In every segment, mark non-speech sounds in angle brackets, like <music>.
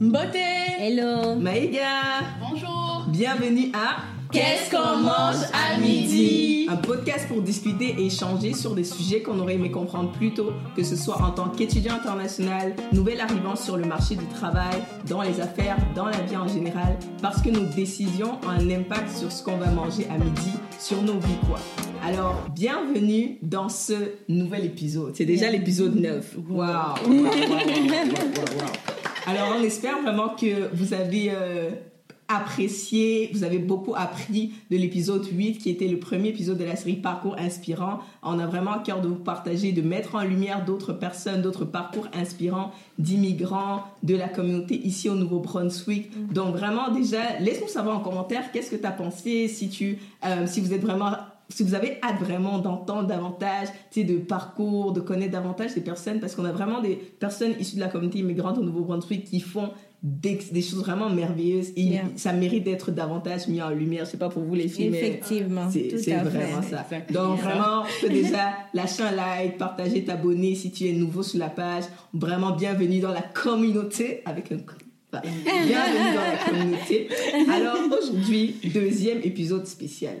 Beauté Hello. Maïga. Bonjour. Bienvenue à Qu'est-ce qu'on mange à midi? Un podcast pour discuter et échanger sur des sujets qu'on aurait aimé comprendre plus tôt, que ce soit en tant qu'étudiant international, nouvel arrivant sur le marché du travail, dans les affaires, dans la vie en général, parce que nos décisions ont un impact sur ce qu'on va manger à midi, sur nos vies quoi. Alors, bienvenue dans ce nouvel épisode. C'est déjà l'épisode 9. Waouh. Wow. wow, wow, Alors, on espère vraiment que vous avez... Euh, apprécié, vous avez beaucoup appris de l'épisode 8 qui était le premier épisode de la série Parcours inspirant. On a vraiment à cœur de vous partager, de mettre en lumière d'autres personnes, d'autres parcours inspirants d'immigrants, de la communauté ici au Nouveau-Brunswick. Mm -hmm. Donc vraiment déjà, laisse-nous savoir en commentaire qu'est-ce que tu as pensé, si tu euh, si vous êtes vraiment si vous avez hâte vraiment d'entendre davantage, de parcours, de connaître davantage ces personnes, parce qu'on a vraiment des personnes issues de la communauté immigrante au Nouveau-Brunswick qui font des, des, choses vraiment merveilleuses et yeah. ça mérite d'être davantage mis en lumière. Je sais pas pour vous les filles, Effectivement, mais c'est vraiment ça. Exactement. Donc vraiment, peux <laughs> déjà lâcher un like, partager, t'abonner si tu es nouveau sur la page. Vraiment bienvenue dans la communauté avec un <laughs> bienvenue dans la communauté. Alors aujourd'hui, deuxième épisode spécial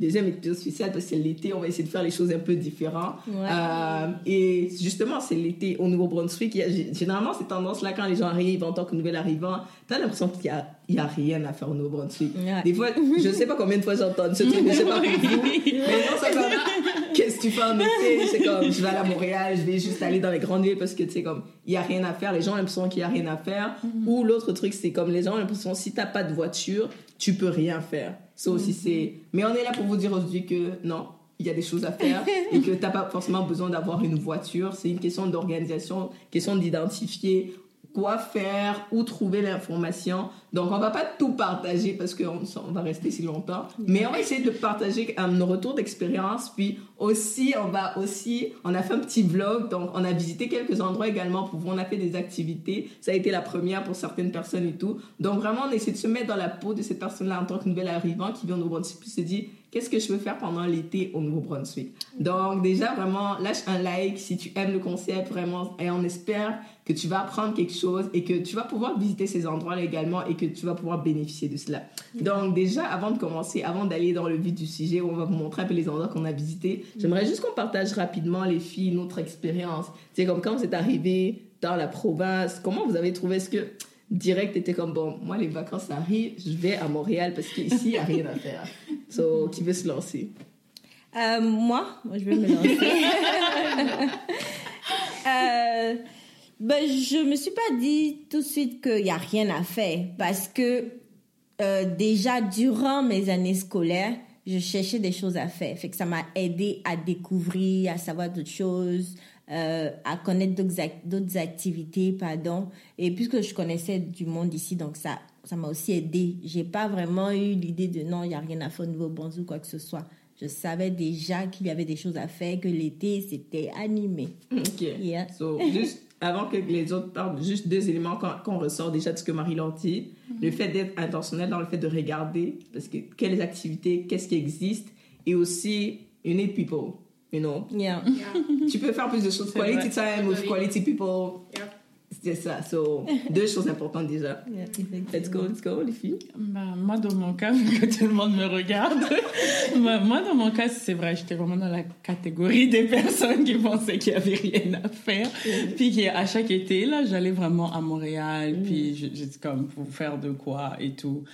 deuxième épisode spécial parce que c'est l'été, on va essayer de faire les choses un peu différentes. Ouais. Euh, et justement, c'est l'été au Nouveau-Brunswick. Généralement, ces tendances-là, quand les gens arrivent en tant que nouvel arrivant, t'as l'impression qu'il n'y a, a rien à faire au Nouveau-Brunswick. Ouais. Des fois, je ne sais pas combien de fois j'entends ce truc, je ne sais pas pour vous. <laughs> Mais non, comme, qu'est-ce que tu fais en été? C'est comme, je vais à Montréal, je vais juste aller dans les grandes villes parce que, tu sais, comme, il n'y a rien à faire. Les gens ont l'impression qu'il n'y a rien à faire. Mm -hmm. Ou l'autre truc, c'est comme les gens ont l'impression, si tu n'as pas de voiture, tu peux rien faire. Ça aussi, c'est. Mais on est là pour vous dire aujourd'hui que non, il y a des choses à faire <laughs> et que tu n'as pas forcément besoin d'avoir une voiture. C'est une question d'organisation, question d'identifier quoi faire, où trouver l'information. Donc, on va pas tout partager parce qu'on on va rester si longtemps, mais on va essayer de partager um, nos retours d'expérience. Puis aussi, on va aussi, on a fait un petit vlog, donc on a visité quelques endroits également pour vous. On a fait des activités. Ça a été la première pour certaines personnes et tout. Donc, vraiment, on essaie de se mettre dans la peau de cette personne-là en tant que nouvel arrivant qui vient au Nouveau-Brunswick puis se dit, qu'est-ce que je peux faire pendant l'été au Nouveau-Brunswick? Donc déjà, vraiment, lâche un like si tu aimes le concept, vraiment, et on espère que tu vas apprendre quelque chose et que tu vas pouvoir visiter ces endroits-là également et que tu vas pouvoir bénéficier de cela. Donc déjà, avant de commencer, avant d'aller dans le vif du sujet, où on va vous montrer un peu les endroits qu'on a visités, j'aimerais juste qu'on partage rapidement, les filles, notre expérience. C'est comme quand vous êtes arrivés dans la province, comment vous avez trouvé? Ce que direct était comme bon moi les vacances arrivent je vais à Montréal parce qu'ici il n'y a rien à faire <laughs> so qui veut se lancer? Euh, moi? Moi je vais me lancer. <laughs> Euh, ben, je me suis pas dit tout de suite qu'il y a rien à faire parce que euh, déjà durant mes années scolaires je cherchais des choses à faire. Fait que ça m'a aidé à découvrir à savoir d'autres choses euh, à connaître d'autres activités, pardon. Et puisque je connaissais du monde ici, donc ça ça m'a aussi aidé. J'ai pas vraiment eu l'idée de non, il n'y a rien à faire au Nouveau-Brunswick ou quoi que ce soit. Je savais déjà qu'il y avait des choses à faire, que l'été, c'était animé. OK. Yeah. So, juste avant que les autres parlent, juste deux éléments qu'on qu ressort déjà de ce que Marie-Laure dit. Mm -hmm. Le fait d'être intentionnel dans le fait de regarder, parce que quelles activités, qu'est-ce qui existe, et aussi, you need people. You know? Yeah. Yeah. Tu peux faire plus de choses. Quality vrai. time with quality people. Yeah. C'est ça. So, <laughs> deux choses importantes déjà. Yeah, Let's go, let's go, les filles. Bah, moi, dans mon cas, <laughs> vu que tout le monde me regarde, <laughs> bah, moi, dans mon cas, c'est vrai, j'étais vraiment dans la catégorie des personnes qui pensaient qu'il n'y avait rien à faire. Mm. Puis qu'à chaque été, là, j'allais vraiment à Montréal, Mm. puis j'étais comme pour faire de quoi et tout.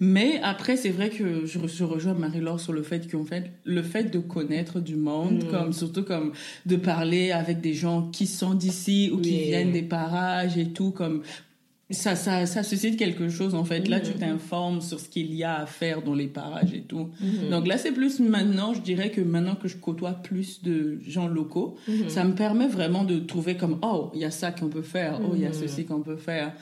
Mais après, c'est vrai que je, je rejoins Marie-Laure sur le fait qu'en fait, le fait de connaître du monde, Mm. comme, surtout comme de parler avec des gens qui sont d'ici ou qui Oui. viennent des et tout, comme ça, ça, ça suscite quelque chose en fait. Là, tu t'informes sur ce qu'il y a à faire dans les parages et tout. Donc là, c'est plus maintenant, je dirais que maintenant que je côtoie plus de gens locaux, ça me permet vraiment de trouver comme oh, il y a ça qu'on peut faire, oh, il y a ceci qu'on peut faire.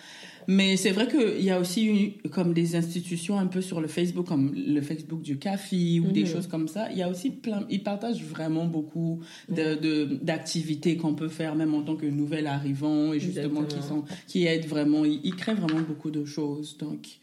Mais c'est vrai qu'il y a aussi eu, comme des institutions un peu sur le Facebook, comme le Facebook du café ou des choses comme ça. Il y a aussi plein, ils partagent vraiment beaucoup de, de- d'activités qu'on peut faire, même en tant que nouvel arrivant, et justement qui sont, qui aident vraiment, ils, ils créent vraiment beaucoup de choses. Donc.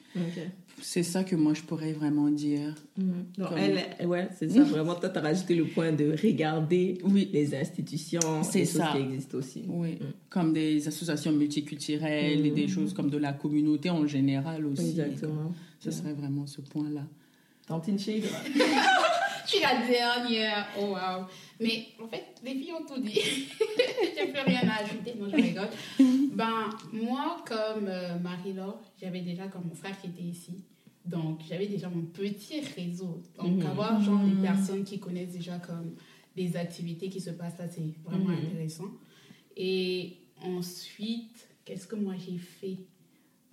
C'est ça que moi je pourrais vraiment dire. Non, elle, ouais, c'est ça. <laughs> Vraiment, toi, tu as rajouté le point de regarder Oui. les institutions, C'est les choses ça. qui existent aussi. Oui, comme des associations multiculturelles et des choses comme de la communauté en général aussi. Exactement. Ce serait vraiment ce point-là. Tantine Shade, <laughs> Je suis la dernière. Oh waouh. Mais en fait, les filles ont tout dit. <laughs> J'ai plus rien à ajouter. Non, je rigole. Ben, moi, comme euh, Marie-Laure, j'avais déjà comme mon frère qui était ici. Donc, j'avais déjà mon petit réseau. Donc, Mhm. avoir genre des personnes qui connaissent déjà comme les activités qui se passent là, c'est vraiment Mhm. intéressant. Et ensuite, qu'est-ce que moi j'ai fait?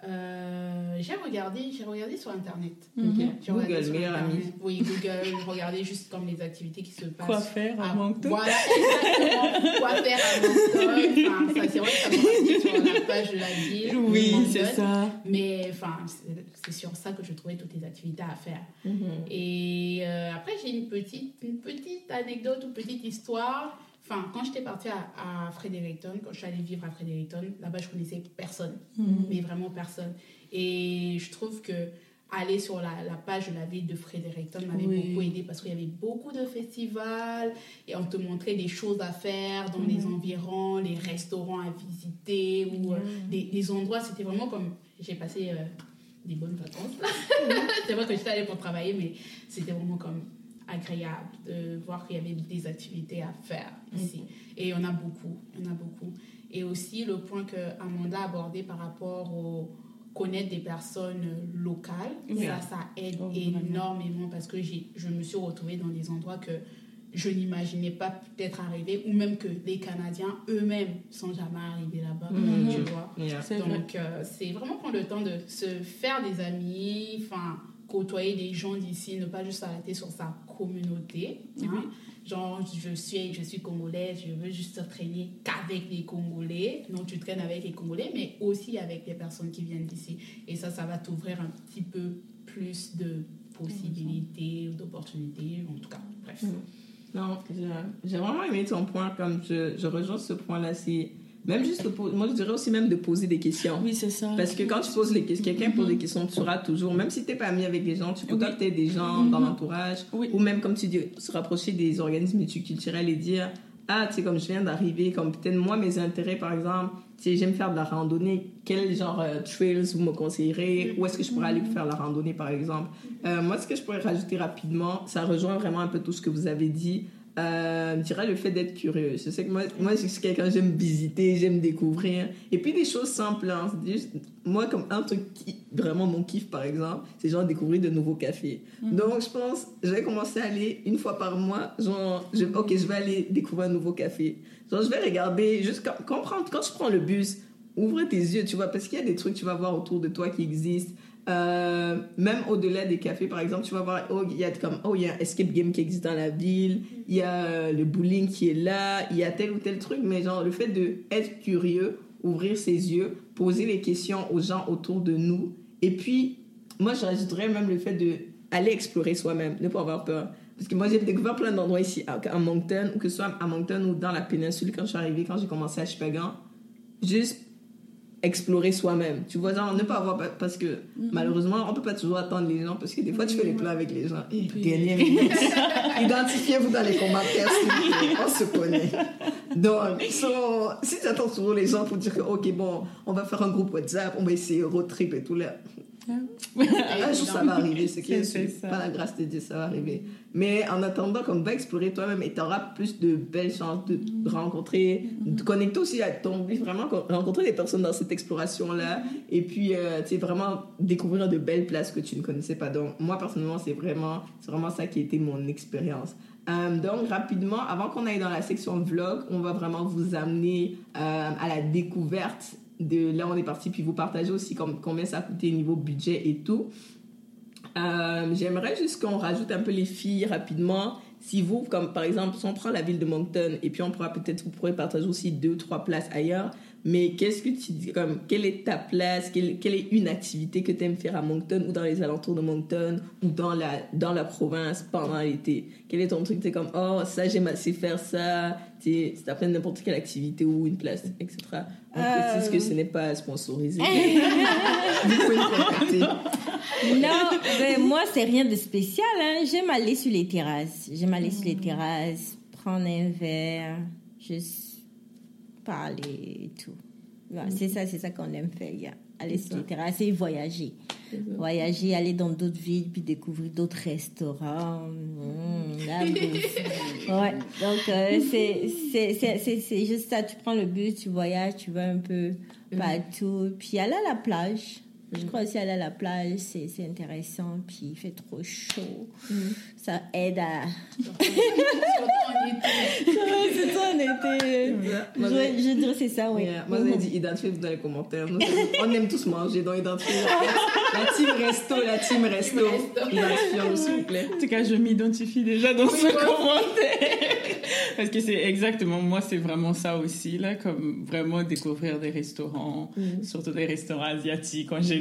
Euh, j'ai regardé, j'ai regardé sur internet. Regardé Google, sur meilleur ami. Internet. Oui, Google, <laughs> regarder juste comme les activités qui se passent. Quoi faire à Ah, Moncton Voilà, exactement. Quoi faire à Moncton. Enfin, ça, c'est vrai que ça dit sur la page de la ville. Oui, c'est ça. Mais enfin, c'est sur ça que je trouvais toutes les activités à faire. Et euh, après, j'ai une petite, une petite anecdote ou petite histoire. Enfin, quand j'étais partie à, à Fredericton, quand je suis allée vivre à Fredericton, là-bas, je connaissais personne. Mais vraiment personne. Et je trouve que aller sur la, la page de la ville de Fredericton m'avait Oui. beaucoup aidé parce qu'il y avait beaucoup de festivals et on te montrait des choses à faire dans les environs, les restaurants à visiter ou euh, des, des endroits. C'était vraiment comme. J'ai passé euh, des bonnes vacances. <laughs> C'est vrai que j'étais allée pour travailler, mais c'était vraiment comme agréable de voir qu'il y avait des activités à faire ici. Et il y en a beaucoup, en a beaucoup. Et aussi le point que Amanda a abordé par rapport au connaître des personnes locales, Oui. ça, ça aide Oh, vraiment. énormément parce que j'ai, je me suis retrouvée dans des endroits que je n'imaginais pas peut-être arriver ou même que les Canadiens eux-mêmes sont jamais arrivés là-bas, Mhm. tu vois. Yeah. C'est vrai. Donc, euh, c'est vraiment prendre le temps de se faire des amis, enfin, côtoyer des gens d'ici, ne pas juste s'arrêter sur sa communauté. hein. Genre, je suis, je suis congolaise, je veux juste traîner qu'avec les Congolais. Non, tu traînes avec les Congolais, mais aussi avec les personnes qui viennent d'ici. Et ça, ça va t'ouvrir un petit peu plus de possibilités, d'opportunités, en tout cas. Bref. Non, j'ai- j'ai vraiment aimé ton point, comme je, je rejoins ce point-là, c'est même juste, moi je dirais aussi même de poser des questions. Oui, c'est ça. Parce que quand tu poses les questions, quelqu'un pose des questions, tu sauras toujours, même si tu n'es pas ami avec les gens, tu peux des gens dans l'entourage, Oui. ou même, comme tu dis, se rapprocher des organismes multiculturels et dire Ah, tu sais, comme je viens d'arriver, comme peut-être moi, mes intérêts, par exemple, tu sais, j'aime faire de la randonnée, quel genre euh, trails vous me conseillerez Où est-ce que je pourrais aller pour faire la randonnée, par exemple Euh, Moi, ce que je pourrais rajouter rapidement, ça rejoint vraiment un peu tout ce que vous avez dit. Euh, je dirais le fait d'être curieux. Je sais que moi, moi je suis quelqu'un, j'aime visiter, j'aime découvrir. Et puis des choses simples. hein. Juste- moi, comme un truc qui, vraiment mon kiff, par exemple, c'est genre découvrir de nouveaux cafés. Donc, je pense, je vais commencer à aller une fois par mois. Genre, je, ok, je vais aller découvrir un nouveau café. Genre, je vais regarder, juste quand, quand, quand tu prends le bus, ouvre tes yeux, tu vois, parce qu'il y a des trucs que tu vas voir autour de toi qui existent. Euh, même au-delà des cafés, par exemple, tu vas voir, oh, il y a comme, oh, il y a un escape game qui existe dans la ville, il y a euh, le bowling qui est là, il y a tel ou tel truc, mais genre, le fait de être curieux, ouvrir ses yeux, poser les questions aux gens autour de nous, et puis, moi, je rajouterais même le fait de aller explorer soi-même, ne pas avoir peur. Parce que moi, j'ai découvert plein d'endroits ici, à, Moncton, ou que ce soit à Moncton ou dans la péninsule, quand je suis arrivée, quand j'ai commencé à Chupagan, juste explorer soi-même. Tu vois, genre, ne pas avoir... Parce que, malheureusement, on peut pas toujours attendre les gens, parce que des fois, tu fais les plans avec les gens. Et Puis- dernière minute, identifiez-vous dans les commentaires. On se connaît. Donc, so, si tu attends toujours les gens pour dire que, OK, bon, on va faire un groupe WhatsApp, on va essayer road trip et tout, là, <laughs> ça va arriver, C'est c'est ça. pas la grâce de Dieu, ça va arriver. Mais en attendant, comme va explorer toi-même et tu auras plus de belles chances de rencontrer, de connecter aussi à ton vie, vraiment rencontrer des personnes dans cette exploration-là et puis, euh, tu sais, vraiment découvrir de belles places que tu ne connaissais pas. Donc, moi, personnellement, c'est vraiment, vraiment ça qui a été mon expérience. Euh, donc, rapidement, avant qu'on aille dans la section vlog, on va vraiment vous amener euh, à la découverte de là où on est parti, puis vous partager aussi comme, combien ça a coûté niveau budget et tout. Euh, J'aimerais juste qu'on rajoute un peu les filles rapidement. Si vous, comme par exemple, si on prend la ville de Moncton et puis on pourra peut-être, vous pourrez partager aussi deux trois places ailleurs. Mais qu'est-ce que tu dis, comme, quelle est ta place, quelle, quelle est une activité que tu aimes faire à Moncton ou dans les alentours de Moncton ou dans la, dans la province pendant l'été? Quel est ton truc? Tu comme, oh, ça, j'aime assez faire ça. Si t'appelles n'importe quelle activité ou une place, etc. On Euh. précise que ce n'est pas sponsorisé. vous pouvez me contacter. non, mais moi, c'est rien de spécial. Hein. J'aime aller sur les terrasses. J'aime aller sur les terrasses, prendre un verre, juste parler et tout. Voilà, C'est ça, c'est ça qu'on aime faire. yeah. Aller sur les terrasses et voyager. Voyager, aller dans d'autres villes, puis découvrir d'autres restaurants. Mmh, la <laughs> ouais, donc euh, c'est- juste ça. Tu prends le bus, tu voyages, tu vas un peu partout. Puis aller à la plage. Je crois aussi aller à la plage, c'est c'est intéressant. Puis il fait trop chaud. Ça aide à. En été. c'est ça, on était. Moi, Je, je dirais c'est ça, oui. Yeah. Moi, j'ai dit identifiez-vous dans les commentaires. Nous, on aime tous manger, donc identifiez La team resto, la team resto. Identifiez-nous, s'il vous plaît. En tout cas, je m'identifie déjà dans ce commentaire. Parce que c'est exactement, moi, c'est vraiment ça aussi, là, comme vraiment découvrir des restaurants, surtout des restaurants asiatiques en général.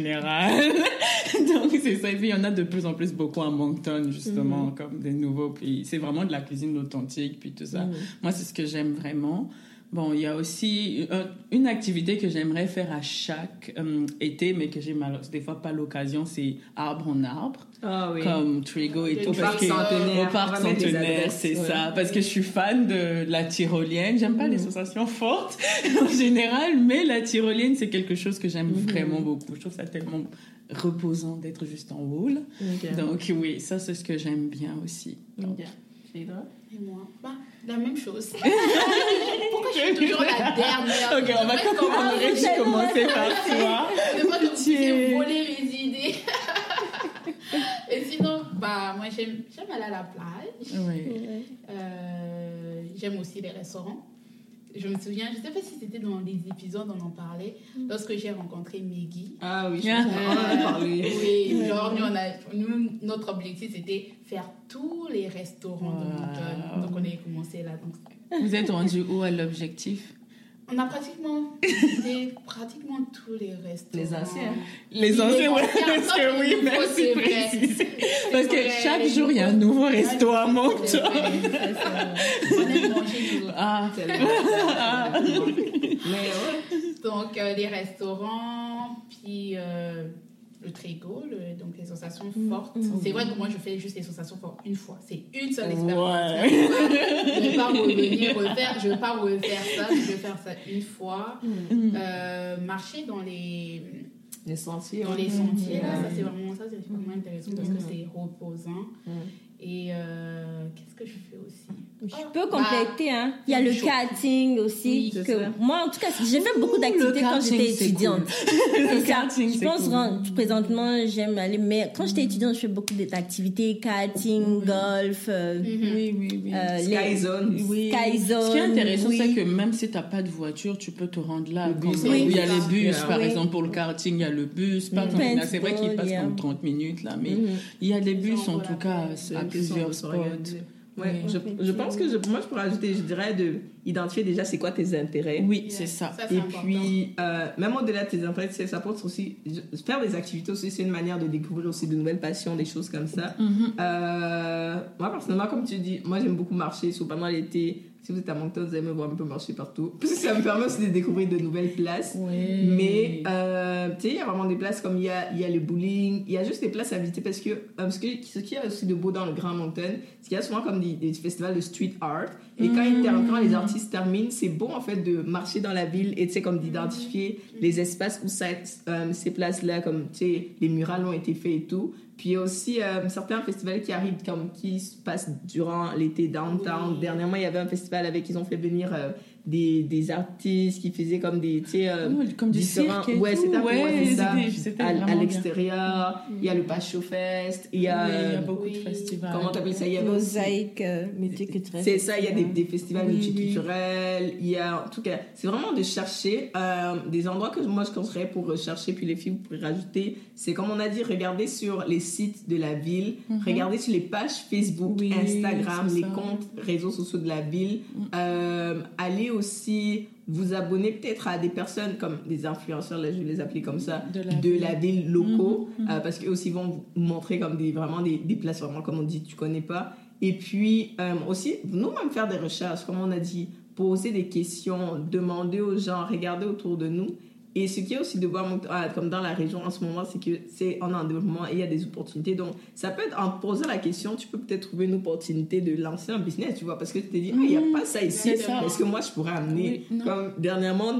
<laughs> Donc, c'est ça. Et puis, il y en a de plus en plus beaucoup à Moncton, justement, comme des nouveaux pays. C'est vraiment de la cuisine authentique, puis tout ça. Moi, c'est ce que j'aime vraiment. Bon, il y a aussi une activité que j'aimerais faire à chaque euh, été, mais que j'ai malheureusement des fois pas l'occasion, c'est arbre en arbre Ah oui. comme Trigo et tout. Au parc parce que- centenaire. Au parc centenaire, c'est ouais. ça. Parce que je suis fan de la tyrolienne. J'aime pas les sensations fortes <laughs> en général, mais la tyrolienne, c'est quelque chose que j'aime vraiment beaucoup. Je trouve ça tellement reposant d'être juste en haut. là. Ok. Donc oui, ça c'est ce que j'aime bien aussi. Donc, Ok. Phaedra Et moi bah, La même chose. <laughs> Pourquoi je suis toujours la dernière Ok, on va Je commencer. commencer. Je commencer par toi. Je pas puissiez voler mes idées. <laughs> Et sinon, bah, moi, j'aime j'aime aller à la plage. Oui. Euh, j'aime aussi les restaurants. Je me souviens, je ne sais pas si c'était dans les épisodes, on en parlait, lorsque j'ai rencontré Meggy. Ah oui, je Ah. on en a parlé. Oui, genre, nous, on a, nous, notre objectif, c'était faire tous les restaurants de. Moncton. Donc, on a commencé là. Donc, Vous êtes rendu où à l'objectif? On a pratiquement <laughs> visité pratiquement tous les restaurants. Les anciens. Les anciens, anciens, parce que oui, merci préciser. Parce que chaque jour, il y a un nouveau resto à Moncton. On. Ah, Tellement. Mais ouais. Donc, euh, les restaurants, puis euh, le trigo, le- donc les sensations fortes. C'est vrai que moi, je fais juste les sensations fortes une fois. C'est une seule expérience. Ouais. <laughs> Je ne vais pas revenir refaire. Je vais pas refaire ça. Je vais faire ça une fois. Euh, marcher dans les, Les sentiers. dans les sentiers, là, ça c'est vraiment, ça, c'est vraiment intéressant parce que c'est reposant. Mm. Et euh, qu'est-ce que je fais aussi? Je peux bah, compléter, hein. Il y a le karting aussi. Oui, que moi, en tout cas, j'ai fait beaucoup d'activités quand j'étais étudiante. <laughs> Le karting, Je pense cool. présentement, j'aime aller, mais quand j'étais étudiante, je fais beaucoup d'activités, karting, golf, euh, Mhm. Oui, oui, oui. euh, Sky les- Zone. Oui. Sky Ce qui est Zone, intéressant, oui. c'est que même si tu n'as pas de voiture, tu peux te rendre là. Le Comme- bus, oui, oui, il y a les bus, Yeah. par Oui. exemple, pour le karting, il y a le bus. Par Mm. exemple, là, c'est vrai qu'il passe yeah. comme 30 minutes là, mais Mhm. il y a des bus en tout cas à plusieurs spots. Ouais, Oui. je, je pense que je, moi je pourrais ajouter, je dirais de identifier déjà c'est quoi tes intérêts. Oui, c'est ça. Et important. puis, euh, même au-delà de tes intérêts, c'est- ça peut être aussi. je- Faire des activités aussi, c'est une manière de découvrir aussi de nouvelles passions, des choses comme ça. Mhm. Euh, moi, personnellement, comme tu dis, moi j'aime beaucoup marcher, surtout pendant l'été. Si vous êtes à Moncton, vous allez me voir un peu marcher partout. Parce que ça me permet aussi de découvrir de nouvelles places. Oui. Mais, euh, tu sais, il y a vraiment des places comme il y a, y a le bowling, il y a juste des places à visiter parce que, euh, ce, que ce qu'il y a aussi de beau dans le Grand Mountain, c'est qu'il y a souvent comme des, des festivals de street art. Et quand, ils quand les artistes terminent, c'est bon en fait de marcher dans la ville et tu sais, comme d'identifier les espaces où ça, euh, ces places-là, comme tu sais, les murales ont été faits et tout. Puis il y a aussi euh, certains festivals qui arrivent, comme qui se passent durant l'été downtown. Oui. Dernièrement, il y avait un festival avec, ils ont fait venir euh, des, des artistes qui faisaient comme des, tu sais, euh, comme du cirque et ouais, c'était ouais, c'était- à, à l'extérieur. Il y a le Pacho Fest, il y a, Oui, il y a euh, beaucoup de festivals. comment t'appelles ça? Il y aussi- mosaïque, euh, multiculturelle. c'est ça, il y a des, des festivals Oui, multiculturels, il y a, en tout cas, c'est vraiment de chercher euh, des endroits que moi je conseillerais pour rechercher, puis les filles vous pourrez rajouter. C'est comme on a dit, regardez sur les sites de la ville, regardez sur les pages Facebook, Mhm. Oui, Instagram, les ça. comptes réseaux sociaux de la ville. Euh, allez aussi vous abonner peut-être à des personnes comme des influenceurs, là je vais les appeler comme ça, De la de ville. la ville locaux, Mhm, mhm. euh, parce qu'eux aussi vont vous montrer comme des, vraiment des, des places vraiment comme on dit, tu connais pas. Et puis euh, aussi, nous-mêmes faire des recherches, comme on a dit, poser des questions, demander aux gens, regarder autour de nous. Et ce qui est aussi de voir, ah, comme dans la région en ce moment, c'est que c'est en développement et il y a des opportunités. Donc, ça peut être, en posant la question, tu peux peut-être trouver une opportunité de lancer un business, tu vois, parce que tu te dis, il n'y a pas ça ici. Est-ce que moi, je pourrais amener Oui. Comme dernièrement,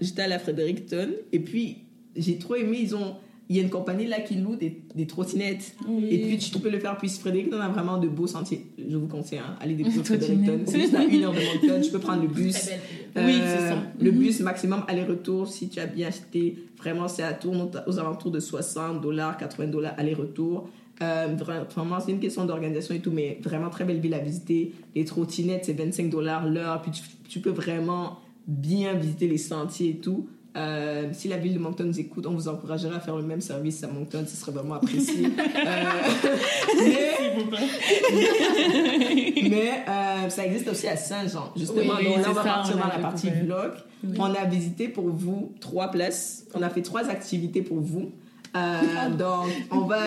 j'étais allée à Fredericton et puis j'ai trop aimé, ils ont. Il y a une compagnie là qui loue des, des trottinettes. Et puis tu peux le faire. Puis Fredericton a vraiment de beaux sentiers. Je vous conseille, hein, allez découvrir <laughs> Fredericton. C'est juste à une heure de Moncton. Tu peux prendre le <laughs> bus. Oui, c'est ça. Le Mhm. bus maximum aller-retour, si tu as bien acheté, vraiment, c'est à tourne aux, alentours de 60 dollars, 80 dollars aller-retour. Euh, vra- vraiment, c'est une question d'organisation et tout, mais vraiment très belle ville à visiter. Les trottinettes, c'est 25 dollars l'heure. Puis tu, tu peux vraiment bien visiter les sentiers et tout. Euh, si la ville de Moncton nous écoute, on vous encouragerait à faire le même service à Moncton, ce serait vraiment apprécié. <laughs> Euh, <laughs> mais euh, ça existe aussi à Saint-Jean, justement. Oui, Donc là, on va ça, partir on dans a la partie découvert. vlog. Oui. On a visité pour vous trois places. On a fait trois activités pour vous. Euh, <laughs> donc, on va...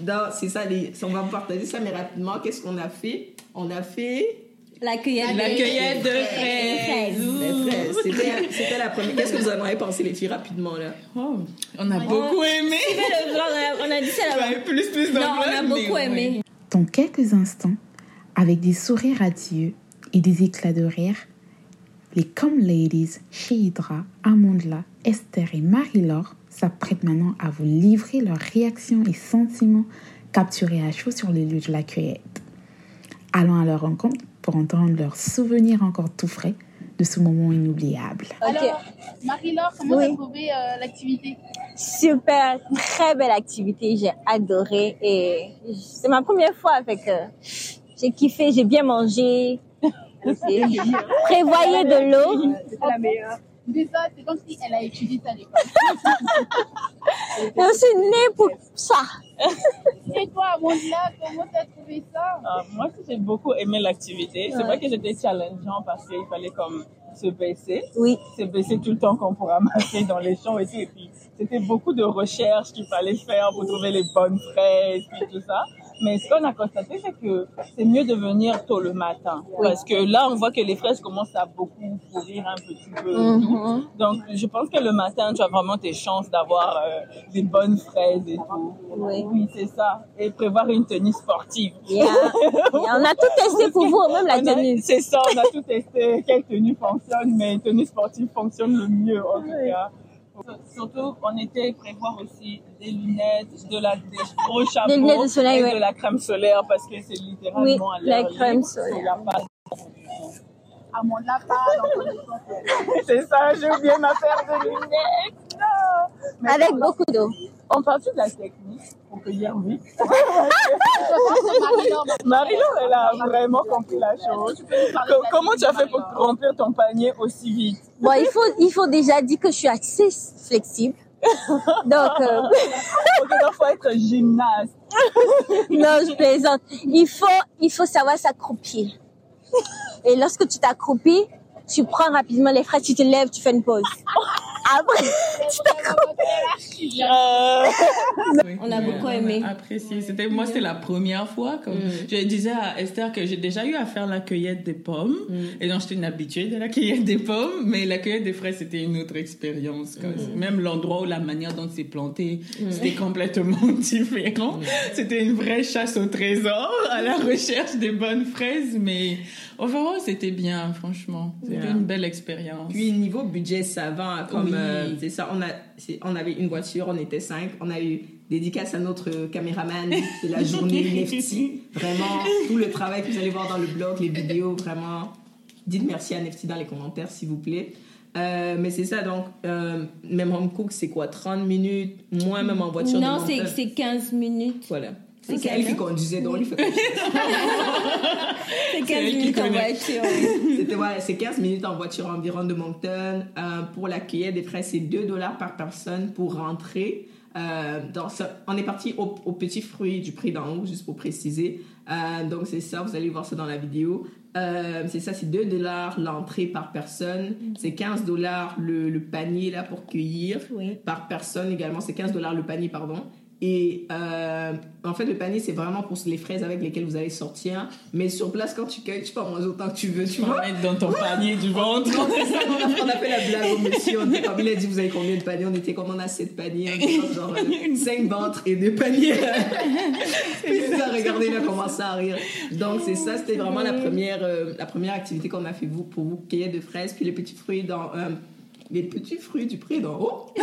dans- C'est ça, les, on va vous partager ça, mais rapidement, qu'est-ce qu'on a fait? On a fait... La cueillette. La cueillette de fraises. C'était c'était la première. Qu'est-ce que vous en avez pensé, les filles, rapidement, là? Oh, on a beaucoup aimé. On a- dit ça. Ouais, plus, plus dans Non, on a beaucoup ouais. aimé. Dans quelques instants, avec des sourires radieux et des éclats de rire, les Com Ladies, Shehidra, Amandla, Esther et Marie-Laure s'apprêtent maintenant à vous livrer leurs réactions et sentiments capturés à chaud sur les lieux de la cueillette. Allons à leur rencontre pour entendre leurs souvenirs encore tout frais de ce moment inoubliable. Alors, Marie-Laure, comment Oui. t'as trouvé euh, l'activité? Super, très belle activité, j'ai adoré et c'est ma première fois avec euh, j'ai kiffé, j'ai bien mangé. <laughs> Prévoyez de l'eau. C'était la meilleure. Déjà, c'est comme si elle a étudié ça à l'école. Je suis née pour ça. Et toi, Mondela, comment t'as trouvé ça? Ah, moi, j'ai beaucoup aimé l'activité. C'est vrai que c'était challengeant parce qu'il fallait comme se baisser. Oui. Se baisser tout le temps qu'on pourrait ramasser dans les champs et tout. Et puis, c'était beaucoup de recherches qu'il fallait faire pour trouver les bonnes fraises et tout ça. Mais ce qu'on a constaté, c'est que c'est mieux de venir tôt le matin. Parce que là, on voit que les fraises commencent à beaucoup pourrir un petit peu. Mhm. Donc, je pense que le matin, tu as vraiment tes chances d'avoir euh, des bonnes fraises et tout. Oui. Oui, c'est ça. Et prévoir une tenue sportive. Yeah. On a tout testé pour vous, même la tenue. C'est ça, on a tout testé. Quelle tenue fonctionne, mais une tenue sportive fonctionne le mieux en tout cas. Surtout, on était prévoir aussi des lunettes, de la, des gros chapeaux, Des lunettes de soleil, et ouais. de la crème solaire parce que c'est littéralement Oui, à la crème solaire. À mon connaissance. C'est ça, j'ai oublié ma paire de lunettes. Non. Avec beaucoup d'eau. On parle de la technique pour cueillir vite. Marie-Laure, Marie-Laure, elle a vraiment compris la chose. Co- Comment tu as fait pour remplir ton panier aussi vite? Bon, il faut, il faut déjà dire que je suis assez flexible. <laughs> Donc, euh, Ok, donc faut être gymnaste. <laughs> non, je plaisante. Il faut, il faut savoir s'accroupir. Et lorsque tu t'accroupis, tu prends rapidement les fraises, tu te lèves, tu fais une pause. <laughs> Après, tu t'accroupis. Euh, On a beaucoup aimé. apprécié. C'était, moi, c'était la première fois. Comme, Je disais à Esther que j'ai déjà eu à faire la cueillette des pommes. Et donc, j'étais une habituée de la cueillette des pommes. Mais la cueillette des fraises, c'était une autre expérience. quoi. Même l'endroit ou la manière dont c'est planté, c'était complètement <laughs> différent. C'était une vraie chasse au trésor, à la recherche des bonnes fraises. Mais overall, c'était bien, franchement. C'était Yeah. une belle expérience. Puis niveau budget, ça va. Comme Oui. euh, c'est ça, on a, c'est- on avait une voiture, on était cinq, on a eu dédicace à notre caméraman de <laughs> la journée Nefti. Vraiment tout le travail que vous allez voir dans le blog, les vidéos, vraiment. Dites merci à Nefti dans les commentaires, s'il vous plaît. Euh, mais c'est ça, donc, euh, même home cook, c'est quoi 30 minutes, moins même en voiture. de Non, c'est 15 minutes. Voilà. C'est elle qui conduisait, donc il fait confiance. <laughs> C'est 15 elle qui minutes en voiture. C'était voilà, c'est 15 minutes en voiture environ de Moncton. Euh, pour la cueillette des fraises, c'est 2 dollars par personne pour rentrer. Euh, dans on est parti au, au petit fruit du prix d'en haut, juste pour préciser. Euh, donc c'est ça, vous allez voir ça dans la vidéo. Euh, c'est ça, c'est 2 dollars l'entrée par personne. C'est 15 dollars le, le panier là pour cueillir Oui. par personne également. C'est 15 dollars le panier, pardon. Et euh, en fait, le panier, c'est vraiment pour les fraises avec lesquelles vous allez sortir. Mais sur place, quand tu cueilles, tu peux en manger autant que tu veux, tu vois. mettre dans ton panier du ventre. <laughs> Ça, on a, fait la blague au monsieur. On était comme, il a dit, vous avez combien de paniers? On était comme, on a 7 paniers. Comme genre <laughs> 5 ventres et 2 paniers. et il nous a regardé, il a commencé à rire. Donc, c'est ça, c'était vraiment la première, euh, la première activité qu'on a fait vous, pour vous cueillir de fraises. Puis les petits fruits dans. euh, les petits fruits du pré d'en haut. <laughs>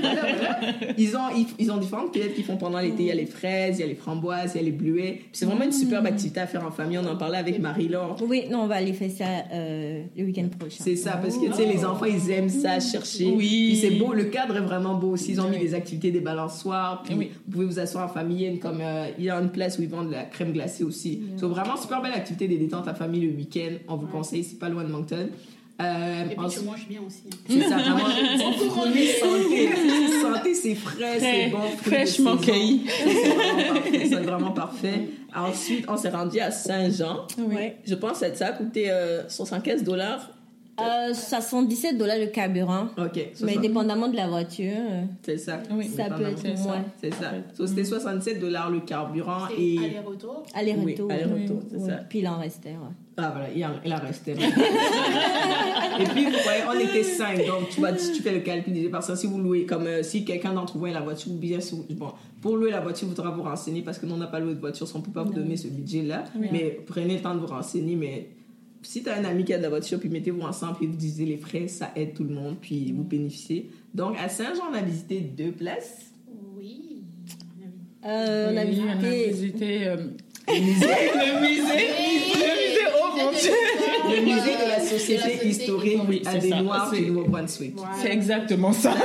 Voilà, voilà. Ils, ont, ils, ils ont différentes cueillettes qu'ils font pendant l'été. Il y a les fraises, il y a les framboises, il y a les bleuets. C'est vraiment une superbe activité à faire en famille. On en parlait avec Marie-Laure. Oui, non, on va aller faire ça euh, le week-end prochain. C'est ça, parce que tu sais, les enfants, ils aiment ça, chercher. Oui. Puis c'est beau, le cadre est vraiment beau aussi. Ils ont mis des activités, des balançoires. Puis Oui. vous pouvez vous asseoir en famille. Comme euh, il y a une place où ils vendent de la crème glacée aussi. C'est vraiment super belle activité des détentes à famille le week-end. On vous conseille, c'est pas loin de Moncton. Euh, Et puis tu manges bien aussi. c'est ça, vraiment. <laughs> Fruits, santé. Santé, c'est frais, c'est bon. fraîchement cueilli. C'est vraiment parfait. C'est vraiment parfait. Ensuite, on s'est rendu à Saint-Jean. Oui. Je pense que ça a coûté euh, 75 dollars. Euh, 77 dollars le carburant. Ok, Mais 60. dépendamment de la voiture, euh, c'est ça. Oui. ça peut être ça. moins. C'est ça. So, c'était 67 dollars le carburant et. aller-retour? Aller-retour. Oui, aller-retour, c'est ça. Puis il en restait, ouais. Ah voilà, il, en, il en restait. <laughs> et puis, vous voyez, on était 5. Donc, tu, si tu fais le calcul des personnes, si vous louez, comme euh, si quelqu'un d'entre vous a la voiture, ou bien si vous- bon, pour louer la voiture, il faudra vous renseigner parce que nous, on n'a pas loué de voiture, so on ne peut pas vous donner ce budget-là. Mais prenez le temps de vous renseigner. Mais si tu as un ami qui a de la voiture, puis mettez-vous ensemble, puis vous divisez les frais, ça aide tout le monde, puis vous bénéficiez. Donc, à Saint-Jean, on a visité deux places. Oui. Euh, on a Oui, on a visité. visité euh, le musée. <laughs> le musée. Le musée, oh mon dieu. Le musée de la Société Société historique Oui, à des. Noirs du Nouveau-Brunswick. C'est exactement ça. <laughs>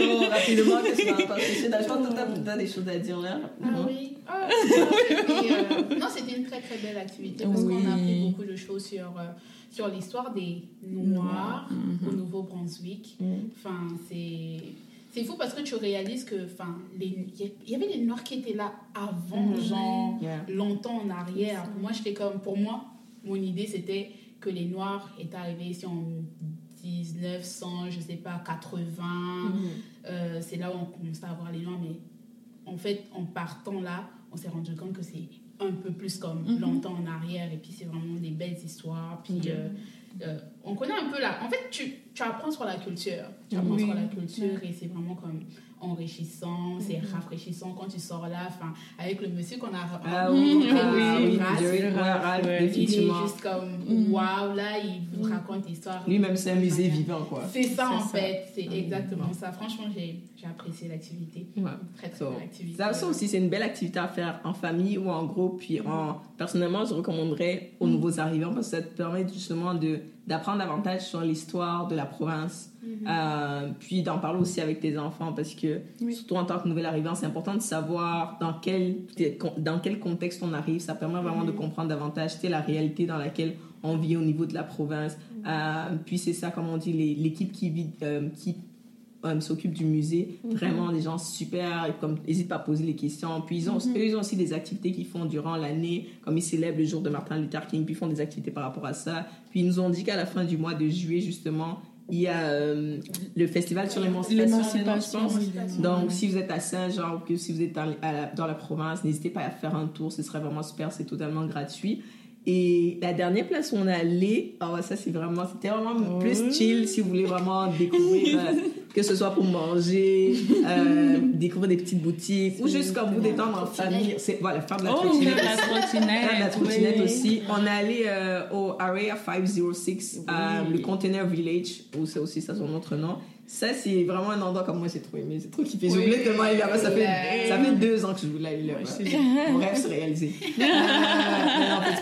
Oh, <laughs> rapidement, qu'est-ce qu'on a passé Je pense que t'as- t'as des choses à dire là. Ah Non? oui. Ah, c'était, euh, non, c'était une très très belle activité parce Oui. qu'on a appris beaucoup de choses sur, euh, sur l'histoire des Noirs au Nouveau-Brunswick. Enfin, c'est. C'est fou parce que tu réalises que, enfin, les- il y avait des Noirs qui étaient là avant, genre, Yeah. longtemps en arrière. Moi, j'étais comme, pour moi, mon idée c'était que les Noirs étaient arrivés ici en 1900, je sais pas, 80. Euh, c'est là où on commençait à voir les Noirs, mais en fait, en partant là, on s'est rendu compte que c'est un peu plus comme longtemps en arrière, et puis c'est vraiment des belles histoires. Puis euh, euh, on connaît un peu là. En fait, tu, tu apprends sur la culture. Tu apprends Oui. sur la culture, et c'est vraiment comme enrichissant, c'est rafraîchissant quand tu sors là, enfin, avec le monsieur qu'on a Ah oui, ah oui, il est juste comme waouh, là, il vous raconte l'histoire. Lui-même, c'est un musée vivant, quoi. C'est ça en ça. fait, c'est exactement ça. Franchement, j'ai j'ai apprécié l'activité. Ouais. Très très So, belle activité. Ça, ça aussi, c'est une belle activité à faire en famille ou en groupe. Puis, en, personnellement, je recommanderais aux nouveaux arrivants parce que ça te permet justement de, d'apprendre davantage sur l'histoire de la province. Euh, puis d'en parler aussi avec tes enfants parce que, surtout en tant que nouvel arrivant, c'est important de savoir dans quel, dans quel contexte on arrive. Ça permet vraiment de comprendre davantage la réalité dans laquelle on vit au niveau de la province. Euh, puis c'est ça, comme on dit, l'équipe qui vit, euh, qui s'occupe du musée. Vraiment, des gens super, comme n'hésite pas à poser les questions. Puis ils ont, eux, ils ont aussi des activités qu'ils font durant l'année, comme ils célèbrent le jour de Martin Luther King, puis ils font des activités par rapport à ça. Puis ils nous ont dit qu'à la fin du mois de juillet, justement, il y a euh, le festival sur l'émancipation. Donc, si vous êtes à Saint-Jean ou que si vous êtes dans, la, dans la province, n'hésitez pas à faire un tour, ce serait vraiment super, c'est totalement gratuit. Et la dernière place où on est allé, ouais, ça c'est vraiment, c'était vraiment plus chill si vous voulez vraiment découvrir, euh, <laughs> que ce soit pour manger, <laughs> euh, découvrir des petites boutiques ou juste comme vous détendre en famille. C'est, voilà, faire de la Oh, trottinette. faire la trottinette. Faire de la trottinette oui. aussi. On est allé euh, au Area 506, euh, le Container Village, ou c'est aussi ça son autre nom. Ça, c'est vraiment un endroit comme moi, j'ai trop aimé. C'est trop kiffé. Je Oui. voulais tellement aller là-bas. Ça fait, Ouais. ça fait deux ans que je voulais aller là-bas. c'est- Mon rêve s'est réalisé. <laughs>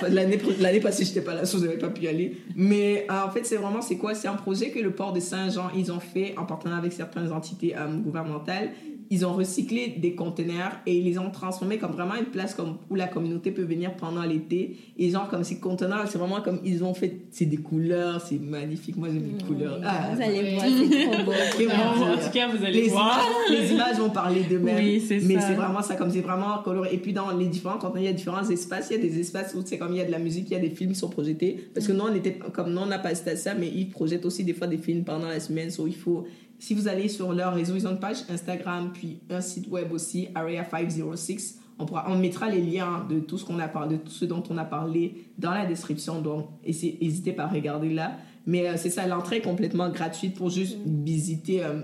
Euh, l'année, l'année passée, j'étais pas là, je n'avais pas pu y aller. Mais euh, en fait, c'est vraiment, c'est quoi? C'est un projet que le port de Saint-Jean, ils ont fait en partenariat avec certaines entités euh, gouvernementales. Ils ont recyclé des conteneurs et ils les ont transformés comme vraiment une place comme, où la communauté peut venir pendant l'été. Et genre, comme ces conteneurs, c'est vraiment comme ils ont fait, c'est des couleurs, c'est magnifique. Moi, j'aime les couleurs. Ah, Vous allez voir, c'est trop beau. <laughs> c'est vraiment En tout cas, vous allez les voir. images, les images vont parler d'eux-mêmes. Oui, c'est mais c'est vraiment ça, comme c'est vraiment coloré. Et puis dans les différents contenus, il y a différents espaces. Il y a des espaces où c'est comme il y a de la musique, il y a des films qui sont projetés. Parce que nous, on était comme nous, on n'a pas assisté à ça, mais ils projettent aussi des fois des films pendant la semaine. So, il faut si vous allez sur leur réseau, ils ont une page Instagram, puis un site web aussi, Area 506. On, pourra, on mettra les liens de tout ce qu'on a parlé, de tout ce dont on a parlé dans la description. Donc, n'hésitez pas à regarder là. Mais euh, c'est ça, l'entrée est complètement gratuite pour juste visiter euh,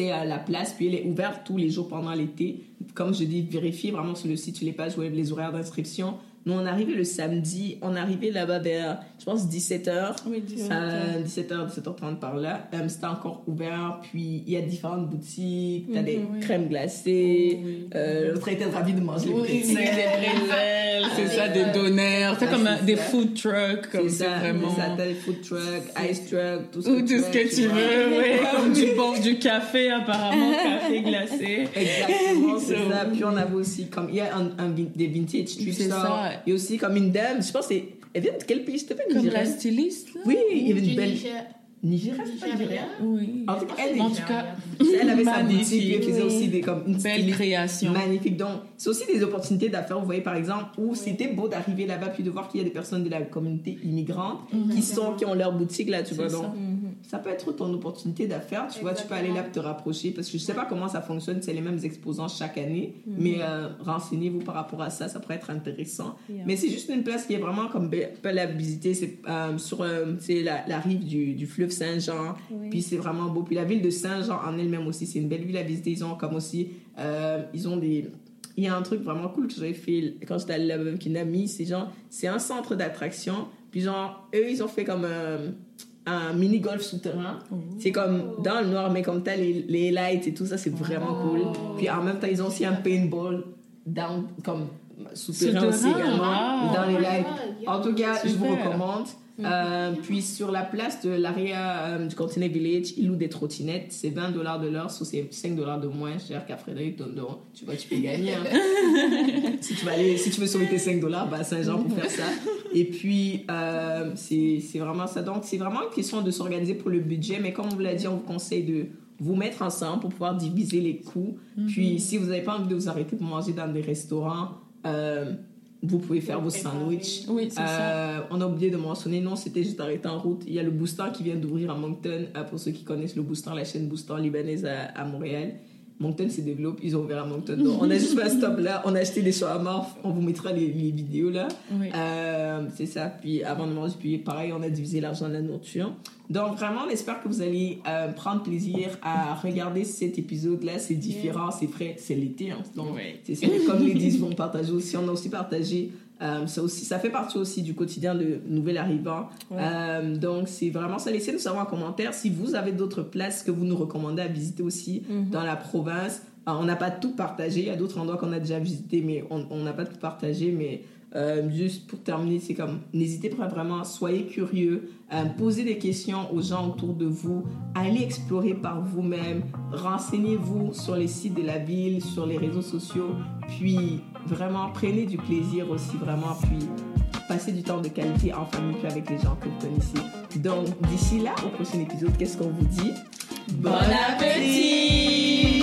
à la place. Puis elle est ouverte tous les jours pendant l'été. Comme je dis, vérifiez vraiment sur le site, sur les pages web, les horaires d'inscription. Nous, on est arrivé le samedi, on est arrivé là-bas vers, je pense, 17h. Oui, 17h. Euh, 17h, 17h30 par là. Euh, C'était encore ouvert, puis il y a différentes boutiques, t'as des Mhm, oui. crèmes glacées. Oui. euh, L'autre était ravi de manger les Oui, pretzels. des <laughs> prétzels, c'est ça, des donneurs, c'est comme des food trucks, comme C'est vraiment. c'est ça, t'as des food trucks, ice trucks, tout ce Ou que tout tu ce que tu veux, oui. <laughs> Comme du bon, du café, apparemment, <laughs> café glacé. Exactement, c'est ça. Puis on avait aussi, comme, il y a un, un vin- des vintage stores. ça. Il y a aussi comme une dame, je pense que c'est, elle vient de quel pays, te fais Comme la styliste, là? Oui, il y avait une belle. Niger- Nigeria, c'est pas Nigeria? Oui. En tout cas, elle, En tout cas, elle avait sa boutique, puis elle faisait aussi des, comme, une belle création. Magnifique. Donc, c'est aussi des opportunités d'affaires. Vous voyez, par exemple, où c'était beau d'arriver là-bas puis de voir qu'il y a des personnes de la communauté immigrante qui sont, qui ont leur boutique là, tu vois. C'est Donc, ça. Ça peut être ton opportunité d'affaires. Tu vois, tu peux aller là pour te rapprocher parce que je sais pas comment ça fonctionne. C'est les mêmes exposants chaque année, mais euh, renseignez-vous par rapport à ça. Ça pourrait être intéressant. Yeah. Mais c'est juste une place qui est vraiment comme be- belle à visiter. C'est euh, sur euh, la, la rive du, du fleuve Saint-Jean. Oui. Puis c'est vraiment beau. Puis la ville de Saint-Jean en elle-même aussi, c'est une belle ville à visiter. Ils ont comme aussi, euh, ils ont des. Il y a un truc vraiment cool que j'avais fait quand j'étais allée là-bas avec une amie. C'est genre, c'est un centre d'attraction. Puis genre, eux, ils ont fait comme euh, un mini golf souterrain. C'est comme dans le noir, mais comme t'as les, les lights et tout ça, c'est vraiment cool. Puis en même temps, ils ont aussi un paintball down, comme souterrain aussi également, wow. dans les. Ah, En tout cas, je vous recommande. Euh, puis sur la place de l'area euh, du Continent Village, ils louent des trottinettes. C'est 20 dollars de l'heure, soit c'est 5 dollars de moins cher qu'à Frédéric Tondon. Tu vois, tu peux gagner. hein. <laughs> si, tu vas aller, si tu veux sauver tes 5 dollars, bah Saint-Jean pour faire ça. Et puis, euh, c'est c'est vraiment ça. Donc, c'est vraiment une question de s'organiser pour le budget. Mais comme on vous l'a dit, on vous conseille de vous mettre ensemble pour pouvoir diviser les coûts. Puis, si vous n'avez pas envie de vous arrêter pour manger dans des restaurants, euh, vous pouvez faire vos sandwichs. Oui, c'est ça. Euh, on a oublié de mentionner, non, c'était juste arrêté en route. Il y a le Booster qui vient d'ouvrir à Moncton. Euh, pour ceux qui connaissent le Booster, la chaîne Booster libanaise à, à Montréal. Moncton se développe, ils ont ouvert à Moncton. Donc, on a juste fait un stop là, on a acheté des shawarma, on vous mettra les, les vidéos là. Oui. Euh, c'est ça. Puis avant de manger, puis pareil, on a divisé l'argent de la nourriture. Donc vraiment, on espère que vous allez euh, prendre plaisir à regarder cet épisode-là. C'est différent, c'est frais, c'est l'été. hein. Donc Oui. c'est ça. Comme les 10 vont partager aussi, on a aussi partagé. Euh, ça, aussi, ça fait partie aussi du quotidien de nouvel arrivant. Euh, donc, c'est vraiment ça. Laissez-nous savoir en commentaire si vous avez d'autres places que vous nous recommandez à visiter aussi dans la province. Euh, on n'a pas tout partagé. Il y a d'autres endroits qu'on a déjà visités, mais on on n'a pas tout partagé. Mais euh, juste pour terminer, c'est comme n'hésitez pas vraiment, soyez curieux, euh, posez des questions aux gens autour de vous, allez explorer par vous-même, renseignez-vous sur les sites de la ville, sur les réseaux sociaux, puis vraiment prenez du plaisir aussi, vraiment, puis passez du temps de qualité en famille, puis avec les gens que vous connaissez. Donc d'ici là, au prochain épisode, qu'est-ce qu'on vous dit? Bon appétit